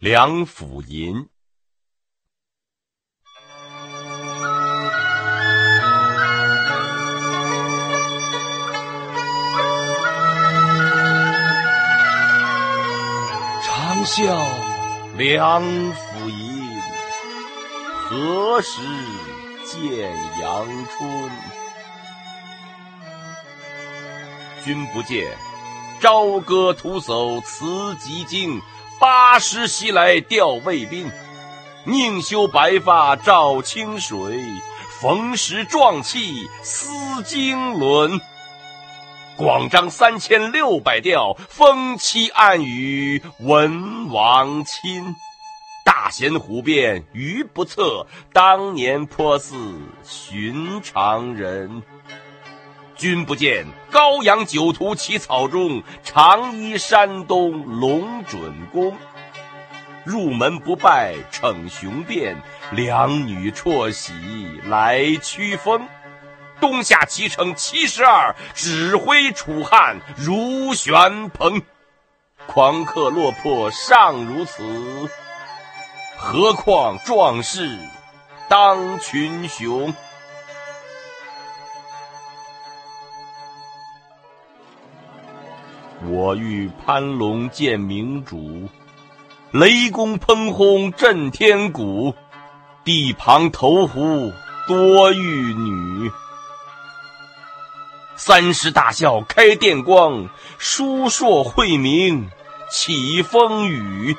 梁甫吟。长啸梁甫吟，何时见阳春？君不见，朝歌徒叟辞疾经。八十袭来吊卫兵，宁修白发照清水，逢时壮气思经纶。广张三千六百调，风期暗语文王亲。大贤虎变愚不测，当年颇似寻常人。君不见，高阳酒徒起草中，长揖山东龙准公。入门不拜逞雄辩，两女辍喜来驱风。东下齐城七十二，指挥楚汉如旋蓬。狂客落魄尚如此，何况壮士当群雄？我欲攀龙见明主，雷公喷轰震天鼓。地旁投壶多玉女，三十大笑开电光，书硕晦明起风雨。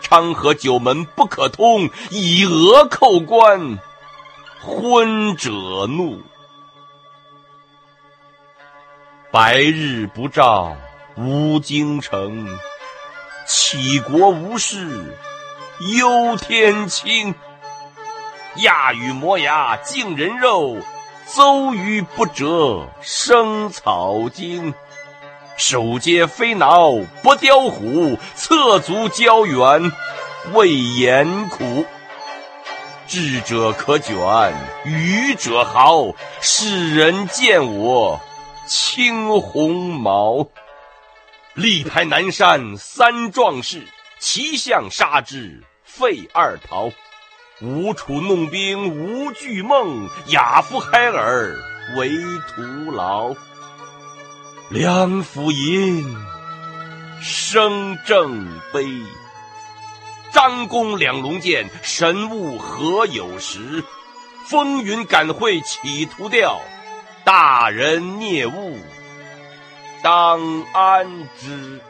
昌河九门不可通，以讹扣关，昏者怒。白日不照。无京城，杞国无事，忧天清。亚与磨牙敬人肉，邹鱼不折生草茎。手接飞挠不雕虎，侧足交援未言苦。智者可卷，愚者豪。世人见我青鸿毛。力排南山三壮士，齐相杀之废二逃。吴楚弄兵无惧梦，亚夫海尔为徒劳。梁甫吟，声正悲。张公两龙剑，神物何有时？风云感会企图调，大人孽物。当安之。